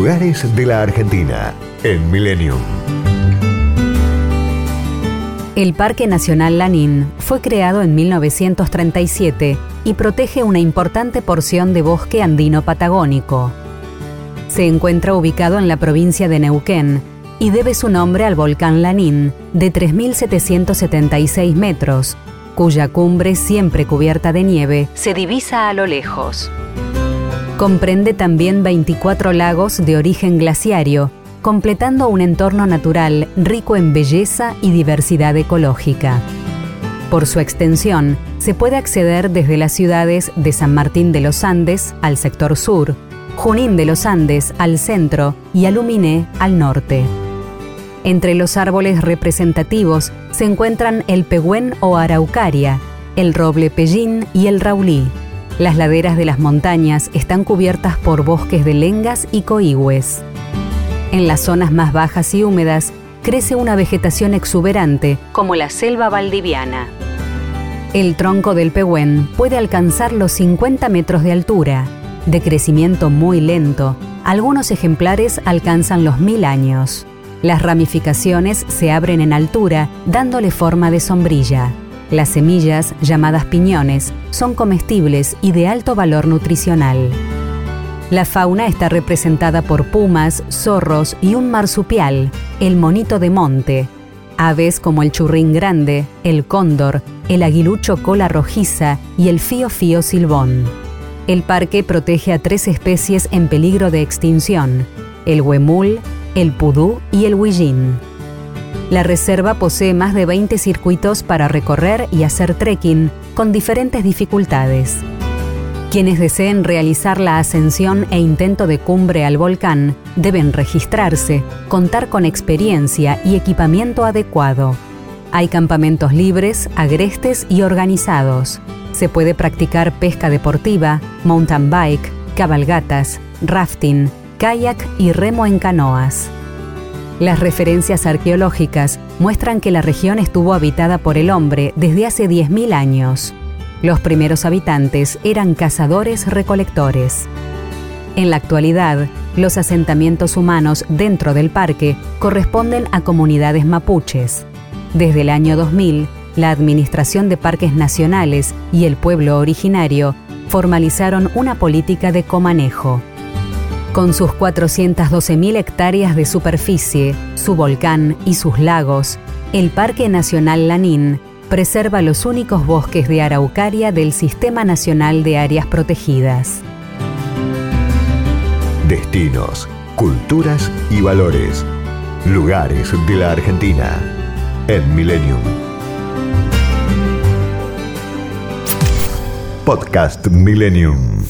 Lugares de la Argentina en Millennium. El Parque Nacional Lanín fue creado en 1937 y protege una importante porción de bosque andino patagónico. Se encuentra ubicado en la provincia de Neuquén y debe su nombre al volcán Lanín, de 3.776 metros, cuya cumbre, siempre cubierta de nieve, se divisa a lo lejos. Comprende también 24 lagos de origen glaciario, completando un entorno natural rico en belleza y diversidad ecológica. Por su extensión, se puede acceder desde las ciudades de San Martín de los Andes al sector sur, Junín de los Andes al centro y Aluminé al norte. Entre los árboles representativos se encuentran el pehuen o araucaria, el roble pellín y el raulí. Las laderas de las montañas están cubiertas por bosques de lengas y coigües. En las zonas más bajas y húmedas crece una vegetación exuberante, como la selva valdiviana. El tronco del pehuen puede alcanzar los 50 metros de altura, de crecimiento muy lento. Algunos ejemplares alcanzan los mil años. Las ramificaciones se abren en altura, dándole forma de sombrilla. Las semillas, llamadas piñones, son comestibles y de alto valor nutricional. La fauna está representada por pumas, zorros y un marsupial, el monito de monte. Aves como el churrín grande, el cóndor, el aguilucho cola rojiza y el fío fío silbón. El parque protege a tres especies en peligro de extinción, el huemul, el pudú y el huillín. La reserva posee más de 20 circuitos para recorrer y hacer trekking con diferentes dificultades. Quienes deseen realizar la ascensión e intento de cumbre al volcán deben registrarse, contar con experiencia y equipamiento adecuado. Hay campamentos libres, agrestes y organizados. Se puede practicar pesca deportiva, mountain bike, cabalgatas, rafting, kayak y remo en canoas. Las referencias arqueológicas muestran que la región estuvo habitada por el hombre desde hace 10.000 años. Los primeros habitantes eran cazadores-recolectores. En la actualidad, los asentamientos humanos dentro del parque corresponden a comunidades mapuches. Desde el año 2000, la Administración de Parques Nacionales y el pueblo originario formalizaron una política de comanejo. Con sus 412.000 hectáreas de superficie, su volcán y sus lagos, el Parque Nacional Lanín preserva los únicos bosques de araucaria del Sistema Nacional de Áreas Protegidas. Destinos, culturas y valores. Lugares de la Argentina en Millennium. Podcast Millennium.